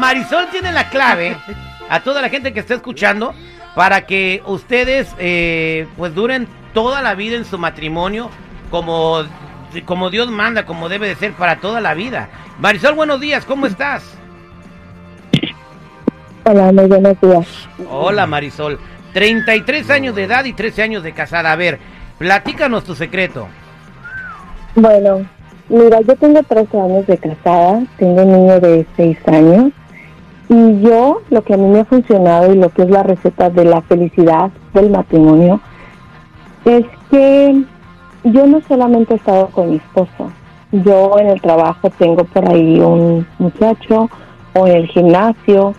Marisol, tiene la clave a toda la gente que está escuchando para que ustedes eh, pues duren toda la vida en su matrimonio como, como Dios manda, como debe de ser para toda la vida. Marisol, buenos días, ¿cómo estás? Hola, muy buenos días. Hola Marisol, 33 años de edad y 13 años de casada. A ver, platícanos tu secreto. Bueno, mira, yo tengo 13 años de casada, tengo un niño de 6 años y yo lo que a mí me ha funcionado y lo que es la receta de la felicidad del matrimonio es que yo no solamente he estado con mi esposo, yo en el trabajo tengo por ahí un muchacho o en el gimnasio,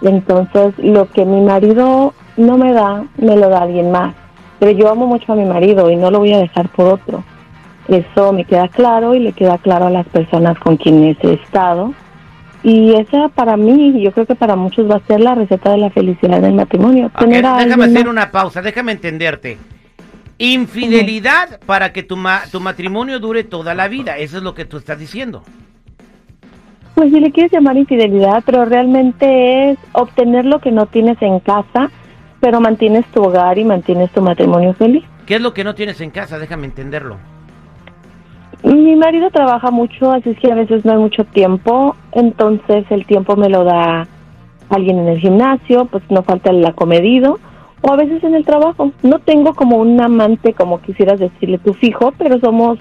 entonces lo que mi marido no me da, me lo da alguien más. Pero yo amo mucho a mi marido y no lo voy a dejar por otro. Eso me queda claro y le queda claro a las personas con quienes he estado. Y esa para mí, yo creo que para muchos va a ser la receta de la felicidad del matrimonio. Déjame hacer una pausa, déjame entenderte. Infidelidad para que tu, ma- tu matrimonio dure toda la vida, eso es lo que tú estás diciendo. Pues si le quieres llamar infidelidad, pero realmente es obtener lo que no tienes en casa, pero mantienes tu hogar y mantienes tu matrimonio feliz. ¿Qué es lo que no tienes en casa? Déjame entenderlo. Mi marido trabaja mucho, así es que a veces no hay mucho tiempo, entonces el tiempo me lo da alguien en el gimnasio, pues no falta el acomedido, o a veces en el trabajo. No tengo como un amante, como quisieras decirle tú fijo, pero somos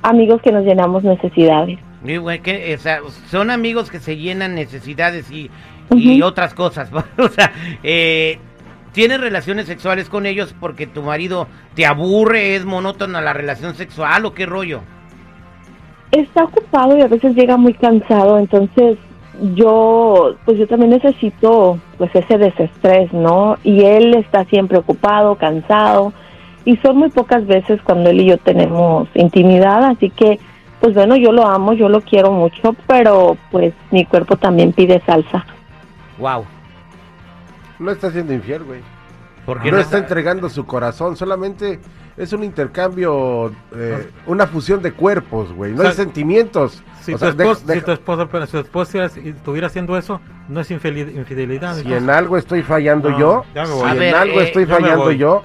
amigos que nos llenamos necesidades. Güey, que, o sea, son amigos que se llenan necesidades y, y otras cosas. o sea, eh, ¿tienes relaciones sexuales con ellos porque tu marido te aburre, es monótona la relación sexual o qué rollo? Está ocupado y a veces llega muy cansado, entonces yo, pues yo también necesito pues ese desestrés, ¿no? Y él está siempre ocupado, cansado, y son muy pocas veces cuando él y yo tenemos intimidad, así que, pues bueno, yo lo amo, yo lo quiero mucho, pero pues mi cuerpo también pide salsa. Wow. No está siendo infiel, güey. Porque No está entregando su corazón, solamente es un intercambio, eh, una fusión de cuerpos, güey. No O hay sentimientos. Si, O tu sea, de- esposa, de- si tu esposa, pero si tu esposa estuviera haciendo eso, no es infidelidad. si entonces. en algo estoy fallando No, yo, si. A en ver, algo eh, estoy fallando yo,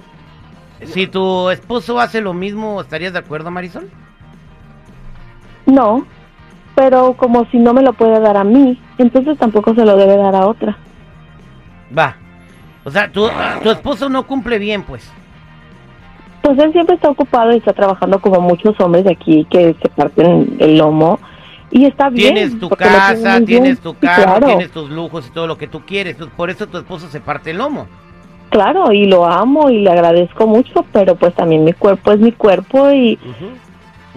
Si tu esposo hace lo mismo, ¿estarías de acuerdo, Marisol? No, pero como si no me lo puede dar a mí, entonces tampoco se lo debe dar a otra. Va. O sea, tu, tu esposo no cumple bien, pues. Pues él siempre está ocupado y está trabajando como muchos hombres de aquí que se parten el lomo y está bien. Tienes tu casa, tienes tu carro, claro, tienes tus lujos y todo lo que tú quieres. Por eso tu esposo se parte el lomo. Claro, y lo amo y le agradezco mucho, pero pues también mi cuerpo es mi cuerpo y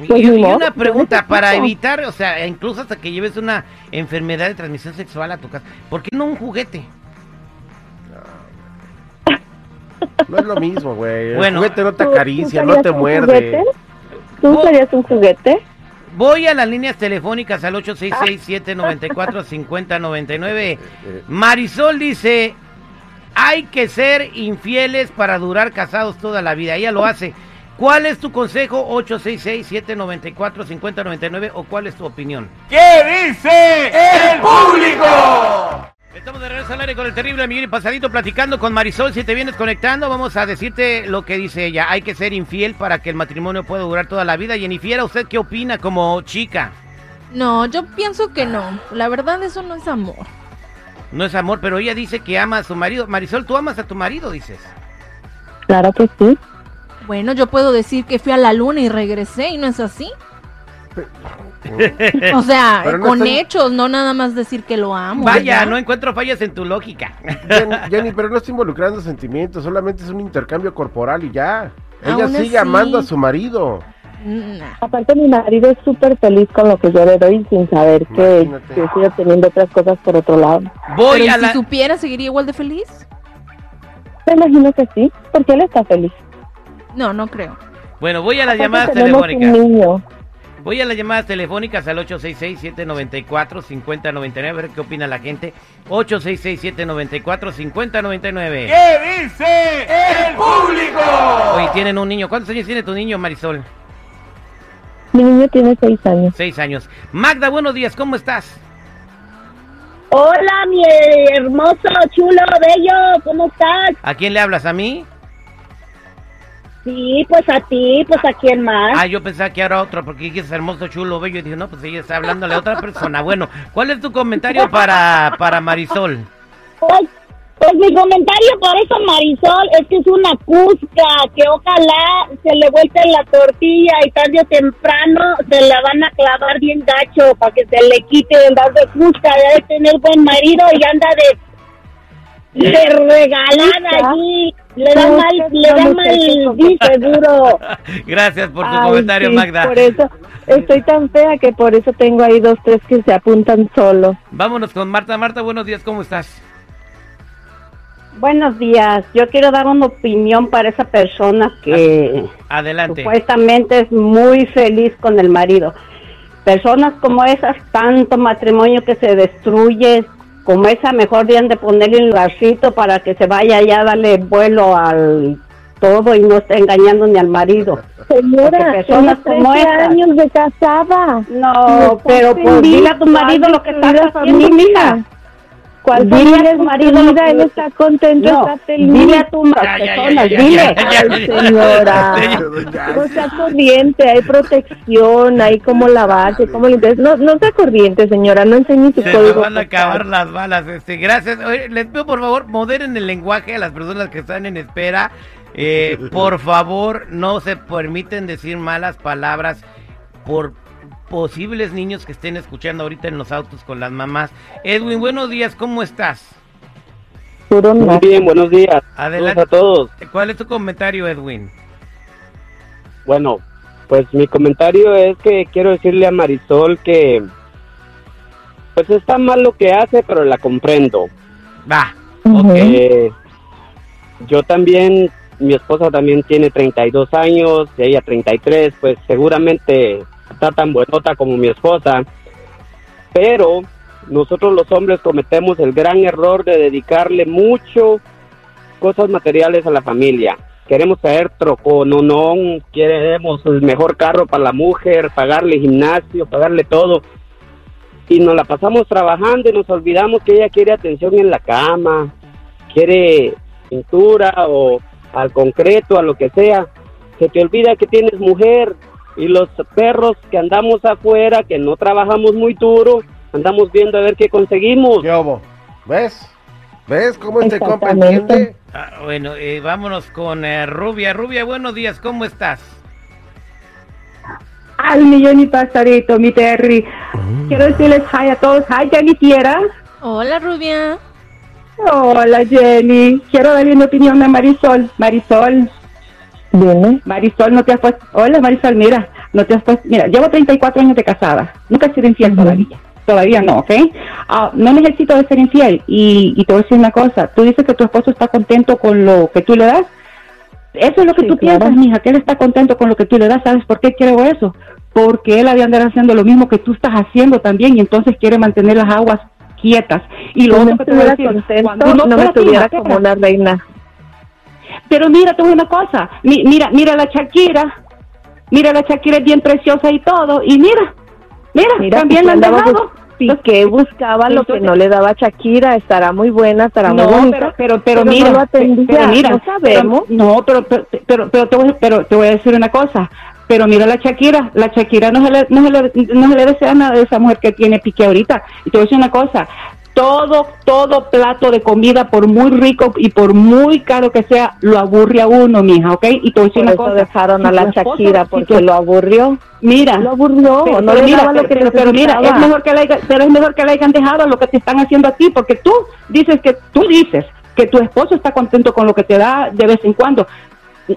Y, Pues y modo, una pregunta, para evitar, o sea, incluso hasta que lleves una enfermedad de transmisión sexual a tu casa, ¿por qué no un juguete? No es lo mismo, güey. Bueno. el juguete no te ¿Tú- acaricia, no te muerde. juguete? ¿Tú serías un juguete? Voy a las líneas telefónicas al 866-794-5099. Marisol dice, hay que ser infieles para durar casados toda la vida. Ella lo hace. ¿Cuál es tu consejo? 866-794-5099 o cuál es tu opinión? ¿Qué dice el público? Estamos de regreso al aire con el terrible y pasadito platicando con Marisol. Si te vienes conectando, vamos a decirte lo que dice ella. Hay que ser infiel para que el matrimonio pueda durar toda la vida. Jennifer, ¿usted qué opina como chica? No, yo pienso que no. La verdad, eso no es amor. No es amor, pero ella dice que ama a su marido. Marisol, tú amas a tu marido, dices. Claro que sí. Bueno, yo puedo decir que fui a la luna y regresé y no es así. O sea, no con estoy- hechos, no nada más decir que lo amo. Vaya, ¿verdad? no encuentro fallas en tu lógica. Jenny, Jenny, pero no estoy involucrando sentimientos, solamente es un intercambio corporal y ya. Ella Aún sigue así. amando a su marido. Nah. Aparte mi marido es súper feliz con lo que yo le doy sin saber que, que estoy obteniendo otras cosas por otro lado. Voy Pero a ¿y la... si supiera, seguiría igual de feliz? Me imagino que sí, porque él está feliz. No, no creo. Bueno, voy a las Aparte llamadas telefónicas. un niño. Voy a las llamadas telefónicas al 866-794-5099. A ver qué opina la gente. 866-794-5099. ¿Qué dice el público? Oye, tienen un niño. ¿Cuántos años tiene tu niño, Marisol? Mi niño tiene seis años. Seis años. Magda, buenos días. ¿Cómo estás? Hola, mi hermoso, chulo, bello, ¿cómo estás? ¿A quién le hablas? ¿A mí? Sí, pues a ti, pues a quién más. Ah, yo pensaba que era otro, porque dijiste hermoso, chulo, bello. Y dije, no, pues ella está hablándole a otra persona. Bueno, ¿cuál es tu comentario para, para Marisol? Pues, pues mi comentario por eso, Marisol, es que es una cusca, que ojalá se le vuelta la tortilla y tarde o temprano se la van a clavar bien gacho para que se le quite el dar de cusca, de tener buen marido y anda de, de regalada allí. Le da mal, le da mal, seguro. Gracias por tu Ay, comentario, sí, Magda. Por eso estoy tan fea que por eso tengo ahí dos, tres que se apuntan solo. Vámonos con Marta. Marta, buenos días, ¿cómo estás? Buenos días. Yo quiero dar una opinión para esa persona que Adelante. supuestamente es muy feliz con el marido. Personas como esas, tanto matrimonio que se destruye, como esa, mejor deben de ponerle un lugarcito para que se vaya allá a darle vuelo al todo y no esté engañando ni al marido. Señora, personas como 13 esas. años de casada. No, pero pues dile a tu marido lo que estás haciendo, mija. ¿Cuál Dile tu marido que- Él está contento, No, está feliz. dile a tu personas, dile. Ay, señora. Señor. No sea corriente, hay protección, hay cómo lavarse, cómo limpiar. No, no sea corriente, señora, no enseñe su código. van a acabar las balas. Este, gracias. Oye, les pido por favor, moderen el lenguaje a las personas que están en espera. Eh, por favor, no se permiten decir malas palabras por posibles niños que estén escuchando ahorita en los autos con las mamás. Edwin, buenos días, ¿cómo estás? Puro Muy no. bien, buenos días. Adelante. A todos. ¿Cuál es tu comentario, Edwin? Bueno, pues mi comentario es que quiero decirle a Marisol que pues está mal lo que hace, pero la comprendo. Va. Eh, yo también, mi esposa también tiene 32 años, y ella 33, pues seguramente está tan buenota como mi esposa, pero nosotros los hombres cometemos el gran error de dedicarle mucho cosas materiales a la familia. Queremos traer trocononón, queremos el mejor carro para la mujer, pagarle gimnasio, pagarle todo. Y nos la pasamos trabajando y nos olvidamos que ella quiere atención en la cama, quiere pintura o al concreto, a lo que sea. Se te olvida que tienes mujer y los perros que andamos afuera, que no trabajamos muy duro, andamos viendo a ver qué conseguimos. ¿Qué hubo? ¿Ves? ¿Ves cómo este compa entiende? Ah, bueno, eh, vámonos con eh, Rubia. Rubia, buenos días, ¿cómo estás? Al millón y pasarito, mi Terry. Quiero decirles hi a todos. Hi, Jenny Tierra. Hola, Rubia. Hola, Jenny. Quiero darle una opinión a Marisol. Marisol, Dime. Marisol, no te has puesto. Hola, Marisol, mira, no te has puesto. Mira, llevo 34 años de casada. Nunca he sido infiel todavía. Todavía no, ¿ok? Ah, no necesito de ser infiel. Y, y te voy a decir una cosa. Tú dices que tu esposo está contento con lo que tú le das. Eso es lo que Sí, tú claro. piensas, mija, que él está contento con lo que tú le das. ¿Sabes por qué creo eso? Porque él había andar haciendo lo mismo que tú estás haciendo también y entonces quiere mantener las aguas quietas. Y lo no otro que te voy a decir, contento, cuando no, uno- me estuviera como una reina. Pero mira, te voy a una cosa. Mi- mira, mira la Shakira. Mira la Shakira es bien preciosa y todo. Y mira, mira, Mira, también la han dejado. bus- Piqué buscaba lo que no le daba Shakira, estará muy buena, estará muy No, bonita. pero, pero, pero, no mira, lo atendía, pero mira, no sabemos. pero- no, pero, pero, pero, pero te voy, pero te voy a decir una cosa. Pero mira la Shakira, la Shakira no se le, no se le, no se le desea nada de esa mujer que tiene pique ahorita. Y te voy a decir una cosa. Todo, todo plato de comida, por muy rico y por muy caro que sea, lo aburre a uno, mija, ¿ok? Y te voy Por una eso cosa. dejaron a la tu esposo- Shakira si porque lo aburrió. Mira, Lo aburrió, pero, no pero mira, lo que pero, pero mira, es mejor que la pero es mejor que le hayan dejado lo que te están haciendo a ti, porque tú dices que tú dices que tu esposo está contento con lo que te da de vez en cuando.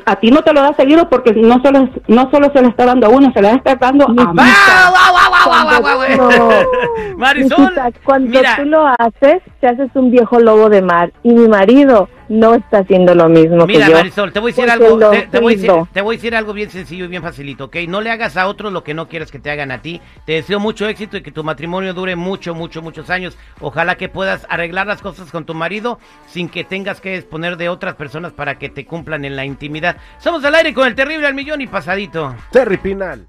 A ti no te lo da seguido porque no solo no solo se le está dando a uno, se le está dando a no, Marisol, cuando mira, tú lo haces, te haces un viejo lobo de mar. Y mi marido no está haciendo lo mismo Mira, que yo. Marisol, te voy a decir algo, te, te voy a decir, te voy a decir algo bien sencillo y bien facilito, ¿ok? No le hagas a otros lo que no quieres que te hagan a ti. Te deseo mucho éxito y que tu matrimonio dure mucho, mucho, muchos años. Ojalá que puedas arreglar las cosas con tu marido sin que tengas que disponer de otras personas para que te cumplan en la intimidad. Somos al aire con el terrible al millón y pasadito. Terry Pinal.